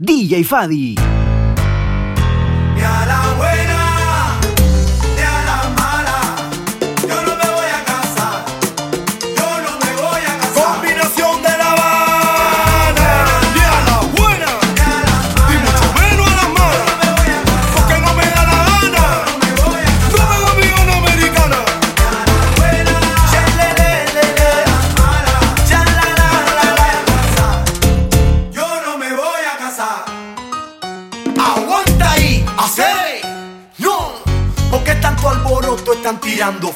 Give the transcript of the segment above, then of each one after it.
DJ Fadi. Creando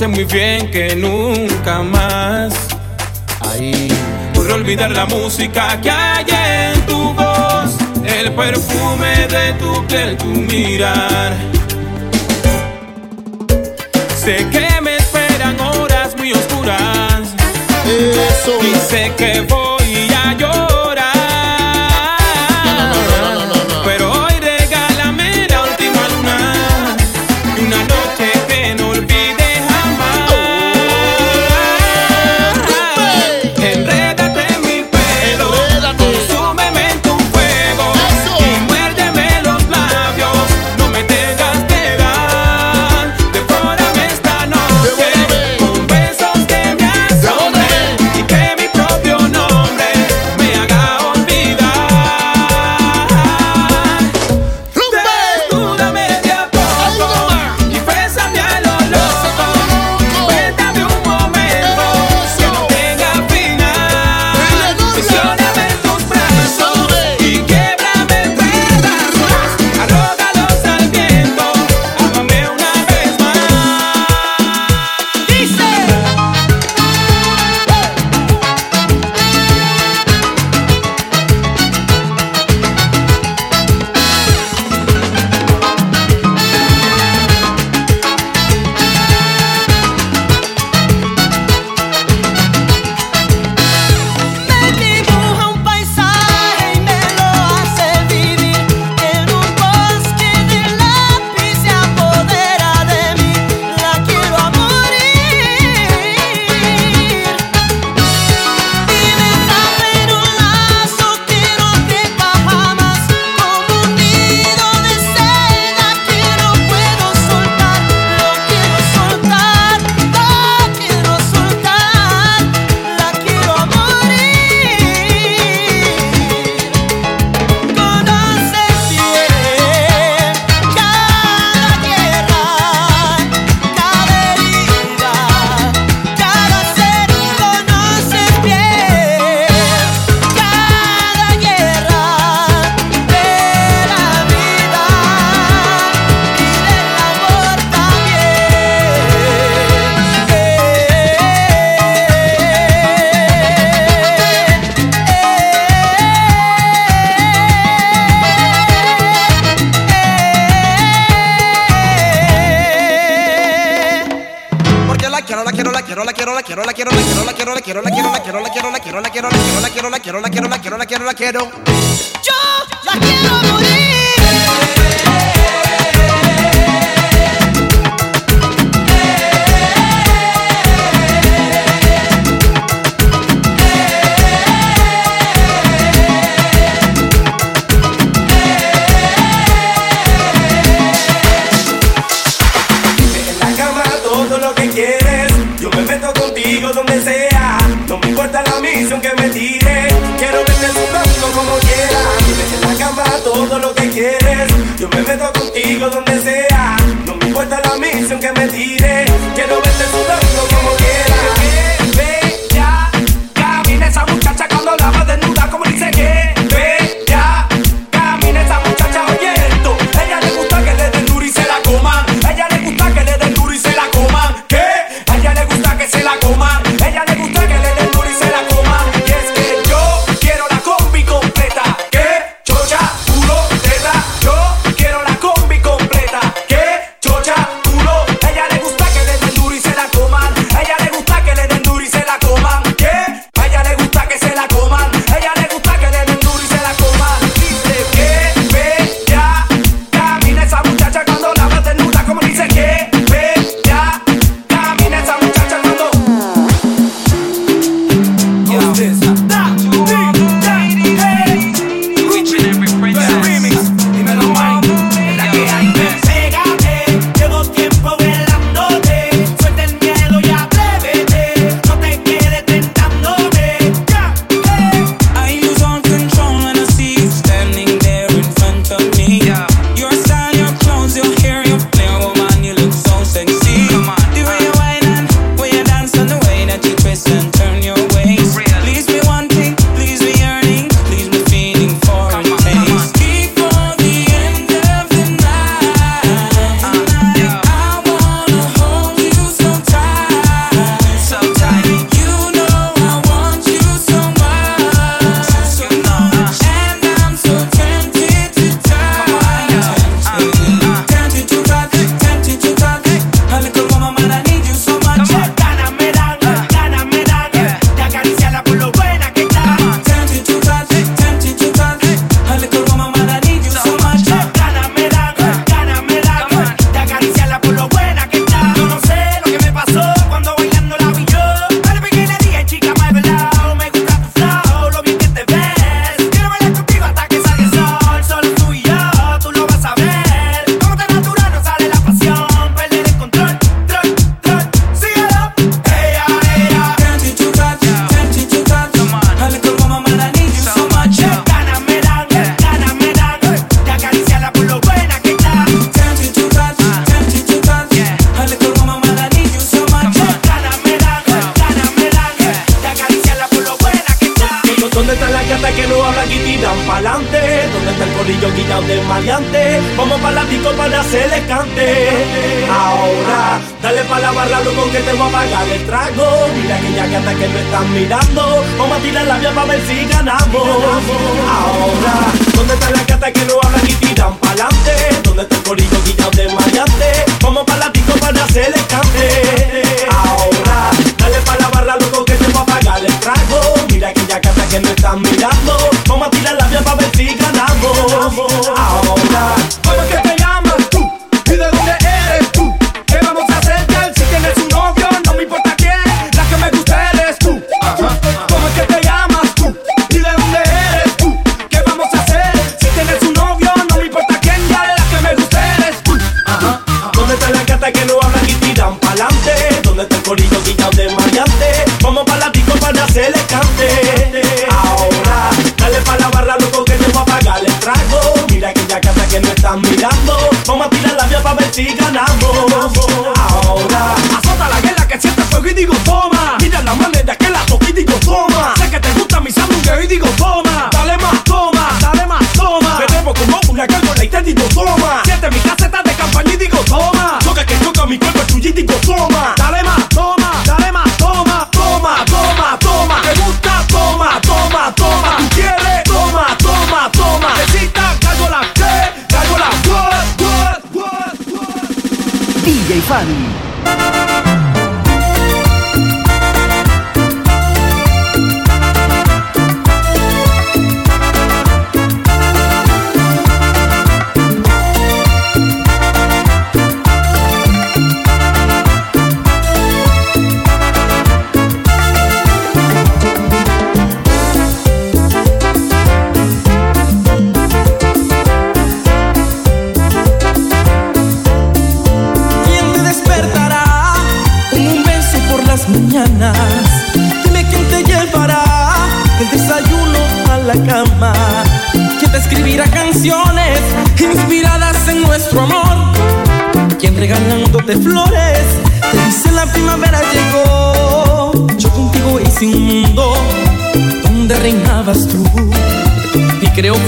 sé muy bien que nunca más. Ahí podré olvidar la música que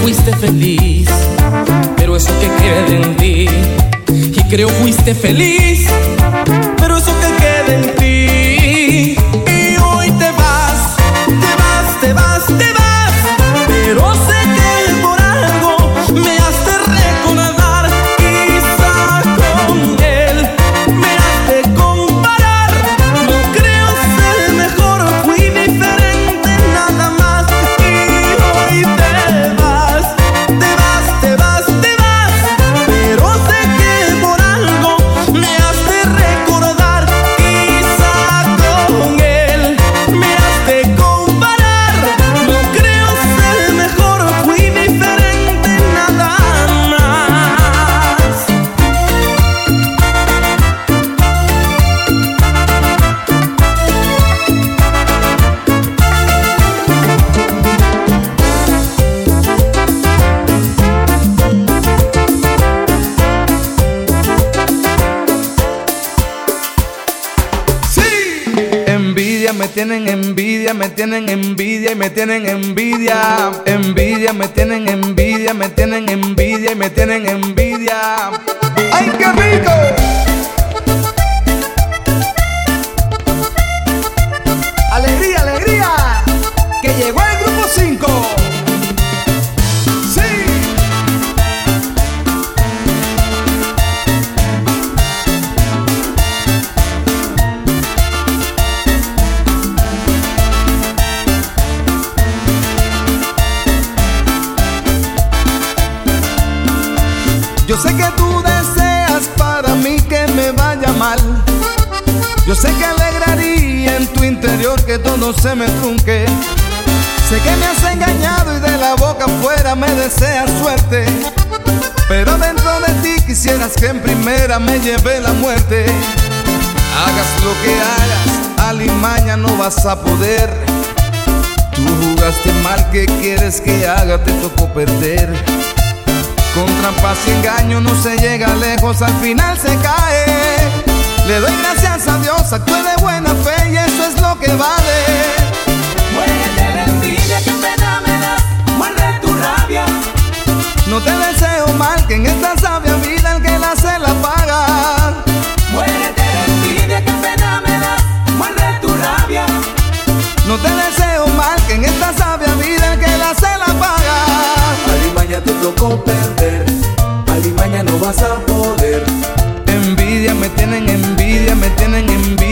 fuiste feliz, pero eso que queda en ti. Y creo fuiste feliz tienen envidia, envidia, me tienen envidia, me tienen envidia y me tienen envidia. si en primera me llevé la muerte. Hagas lo que hagas, alimaña no vas a poder. Tú jugaste mal, ¿qué quieres que haga? Te tocó perder. Con trampas y engaño no se llega lejos, al final se cae. Le doy gracias a Dios, actúe de buena fe y eso es lo que vale. Muérete de envidia que pena me das, muerde tu rabia. No te deseo mal que en estas se la paga. Muérete de envidia, qué pena me das, muerde tu rabia. No te deseo mal, que en esta sabia vida que la se la paga. Alimaña te tocó perder, Alimaña no vas a poder. Envidia, me tienen envidia, me tienen envidia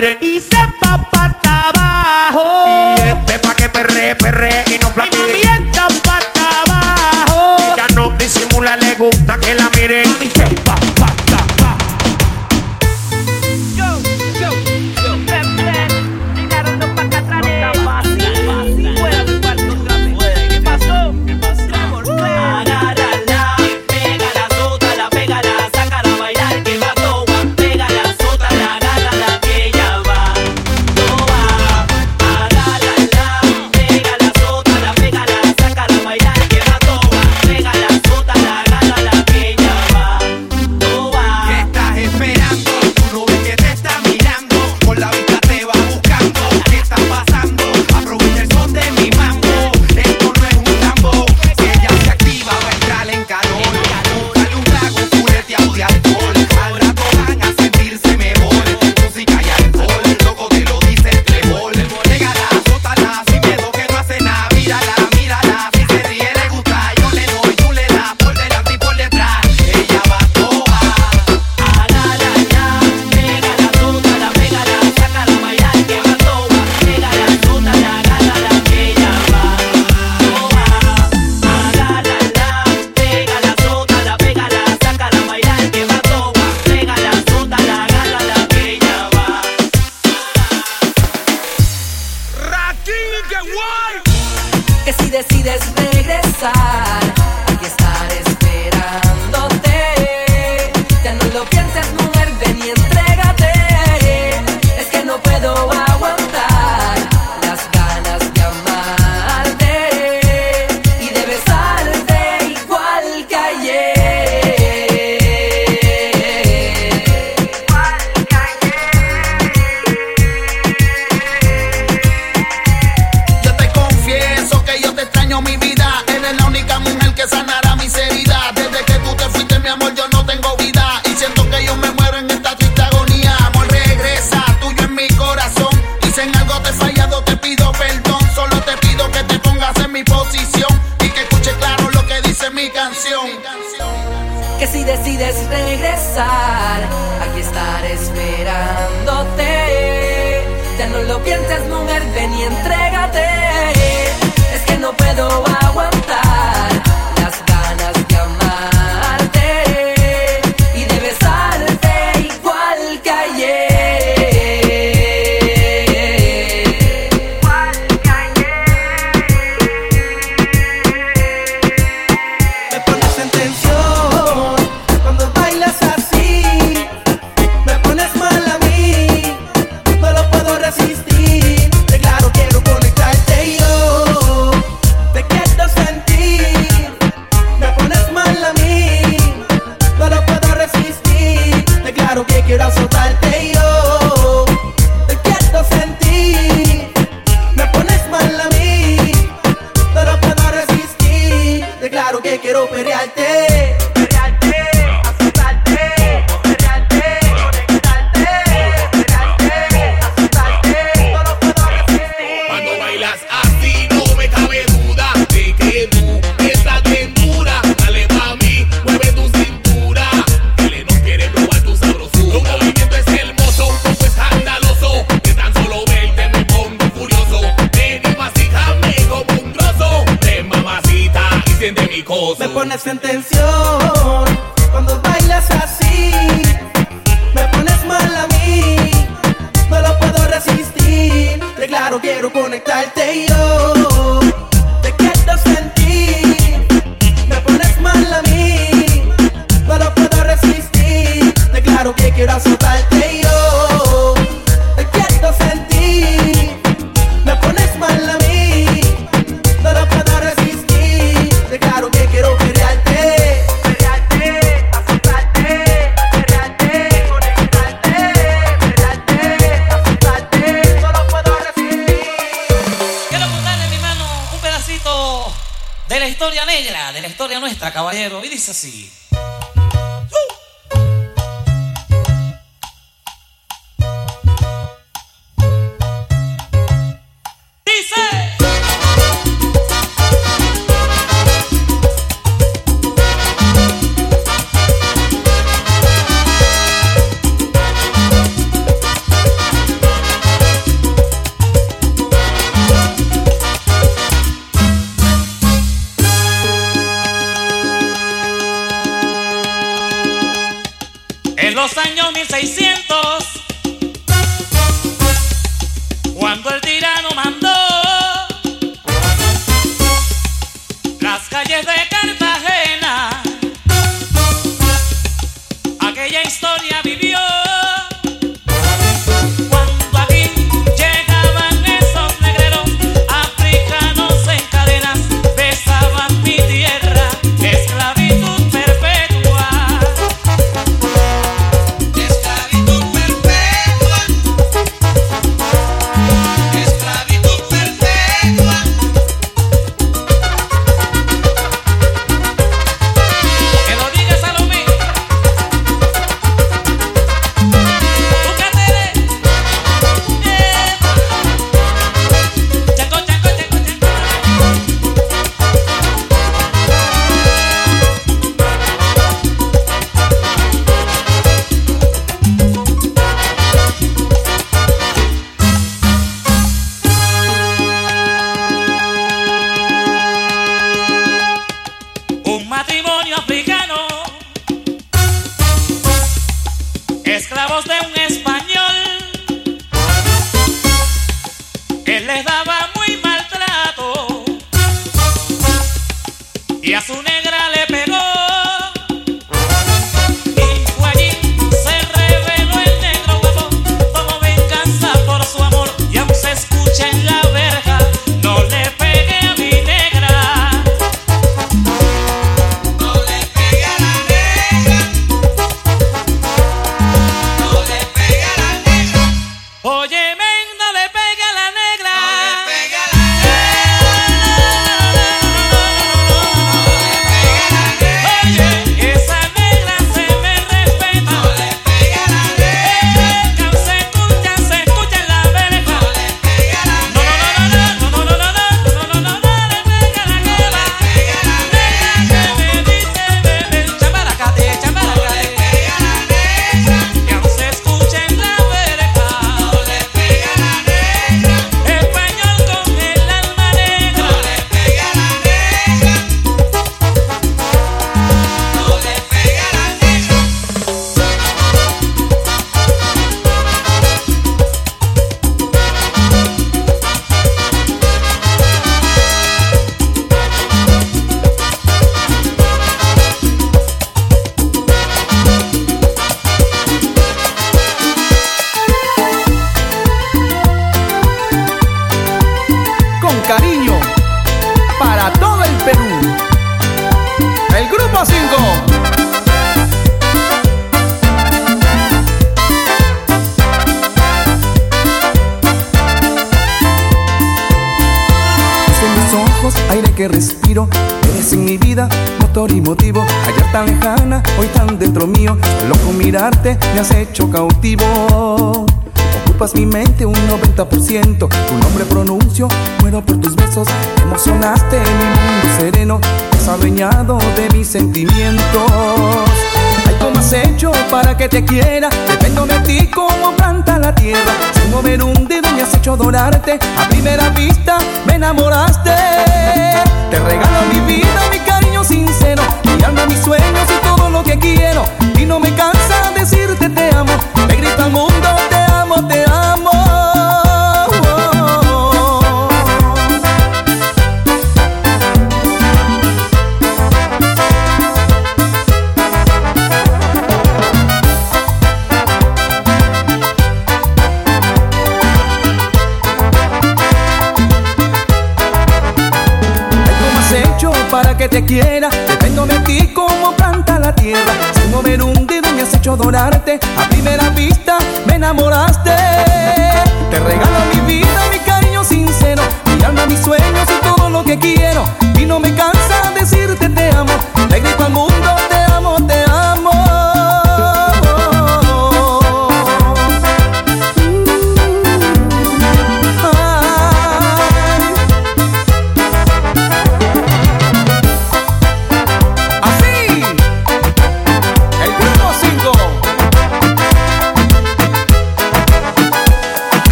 gusta para que te quiera. Dependo de ti como planta la tierra. Sin mover un dedo me has hecho adorarte. A primera vista me enamoraste. Te regalo mi vida, mi cariño sincero, mi alma, mis sueños y todo lo que quiero. Y no me cansa decirte te amo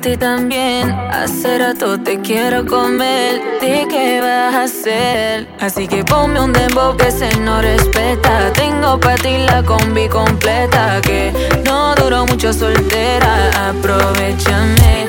ti también. Hace rato te quiero comer. ¿De qué vas a hacer? Así que ponme un dembow que se no respeta. Tengo para ti la combi completa. Que no duró mucho soltera. Aprovechame.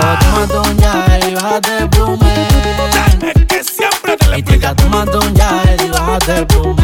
Tómate un y bájate el plume. Dale que siempre te le un yael y el.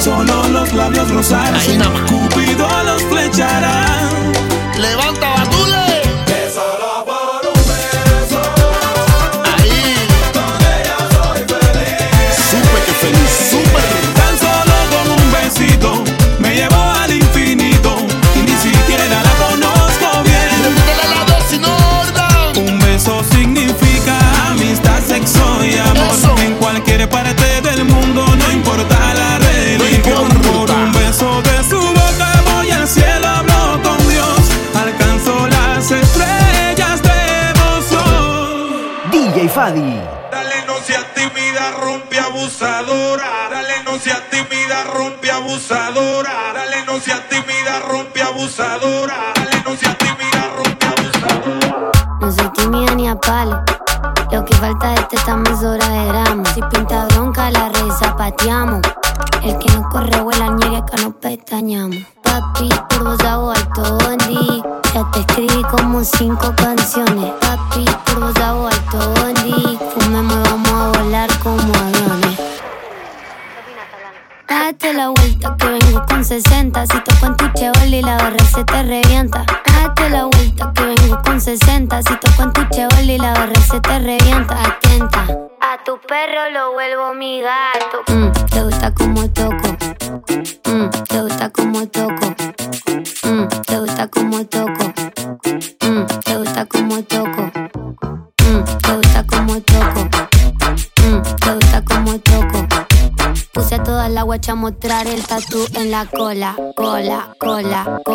Solo los labios rosados, Cupido los flechará. Levanta batule. Ahí. Super que feliz, super. Tan solo con un besito me llevó al infinito y ni siquiera la conozco bien. Un beso significa amistad, sexo y amor. En cualquier parte del mundo no importa. Cádiz. el tatu en la cola, cola, cola, cola.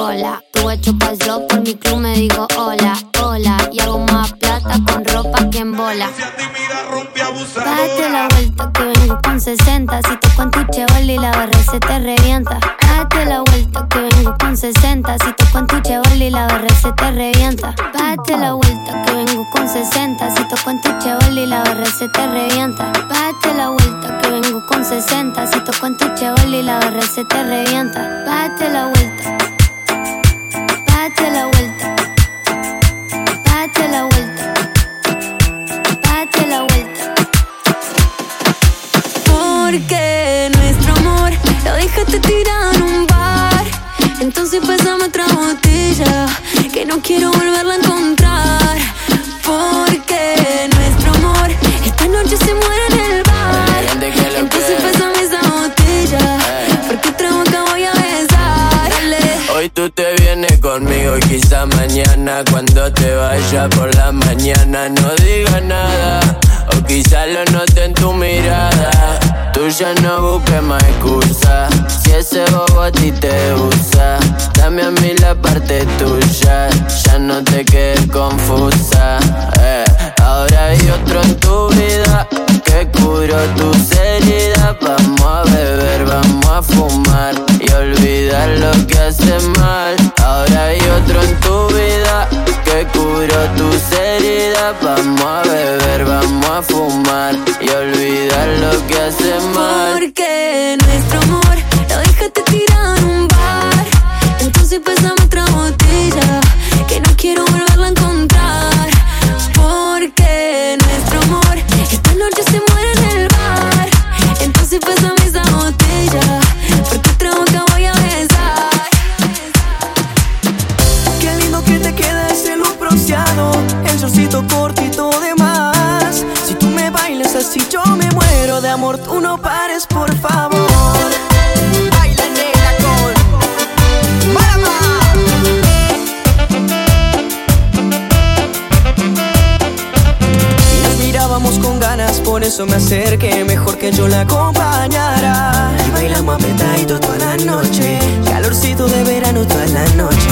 eso me acerque, mejor que yo la acompañara. Y bailamos apretadito toda la noche, calorcito de verano toda la noche.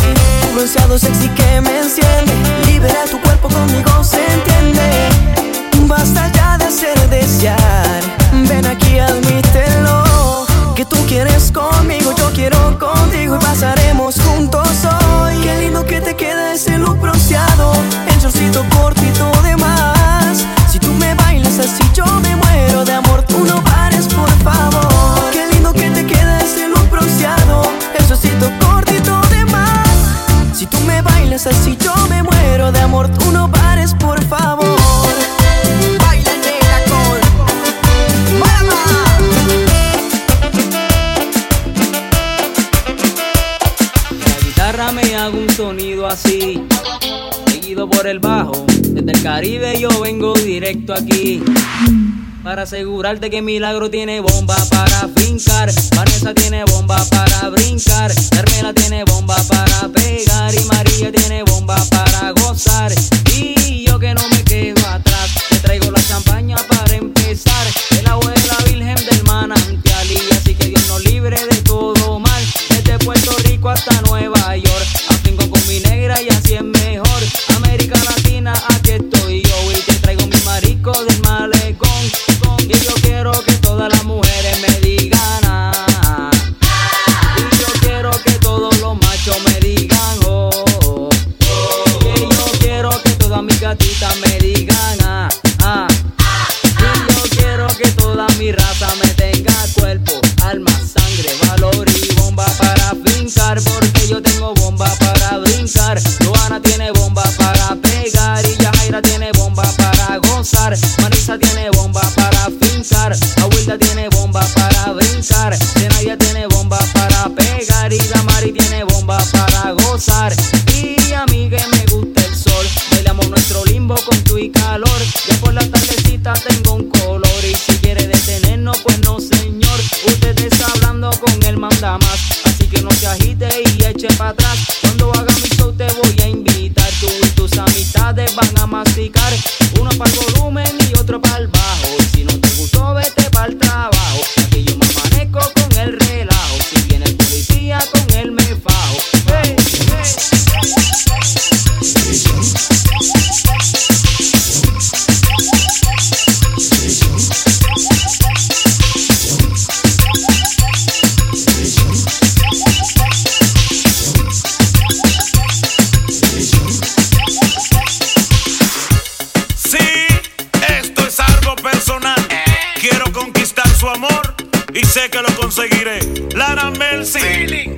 Un bronceado sexy que me enciende, libera tu cuerpo conmigo, se entiende. Basta ya de hacer desear, ven aquí admítelo. Que tú quieres conmigo, yo quiero contigo y pasaremos juntos hoy. Qué lindo que te queda ese look bronceado, el chorcito cortito de mar. Yo me muero de amor, tú no pares, por favor. Qué lindo que te quedas en luz bronceado. Eso siento cortito de más. Si tú me bailas, así yo me muero de amor, tú no pares, por favor. Baila el negacol. ¡Muera más! La guitarra me haga un sonido así por el bajo. Desde el Caribe yo vengo directo aquí. Para asegurarte que Milagro tiene bomba para fincar. Vanessa tiene bomba para brincar. Carmela tiene bomba para pegar. Y María tiene bomba para gozar. Y yo que no me quedo atrás. Te traigo la champaña para empezar. porque yo tengo bomba para brincar. Joana tiene bomba para pegar y Yajaira tiene bomba para gozar. Marisa tiene bomba para fincar. Abuelta tiene bomba para brincar. Zenaya tiene bomba para pegar y Damari tiene bomba para gozar. Y a mí que me gusta el sol, bailamos nuestro limbo con tu y calor. Ya por la tardecita tengo un color y si quiere detenernos pues no señor. Usted está hablando con el mandamás así que no te agite y eche para atrás. Cuando haga mi show te voy a invitar, tú y tus amistades van a masticar, uno para el volumen y otro para el bajo. Y si no te gustó, vete para el trabajo. sé que lo conseguiré. Lara Mercy.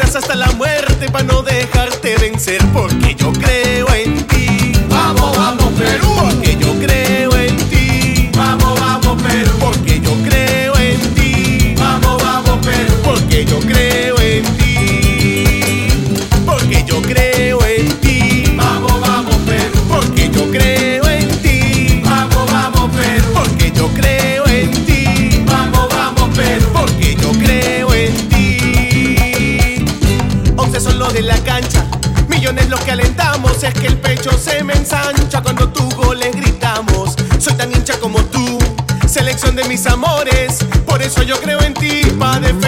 hasta la muerte para no dejarte vencer, porque yo creo en ti. ensancha cuando tu gol le gritamos. Soy tan hincha como tú, selección de mis amores. Por eso yo creo en ti, para defender.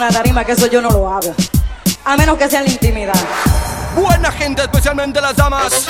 una tarima, que eso yo no lo hago. A menos que sea la intimidad. Buena gente, especialmente las damas.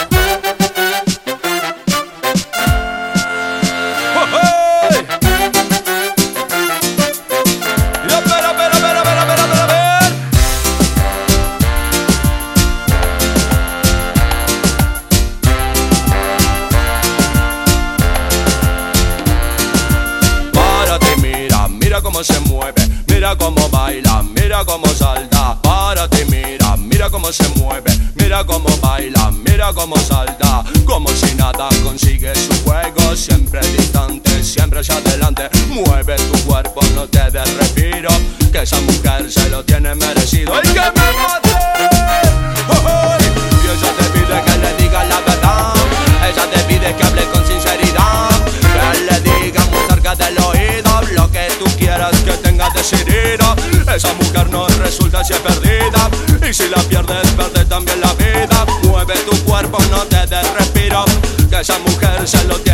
Si la pierdes, pierdes también la vida. Mueve tu cuerpo, no te des respiro. Que esa mujer se lo tiene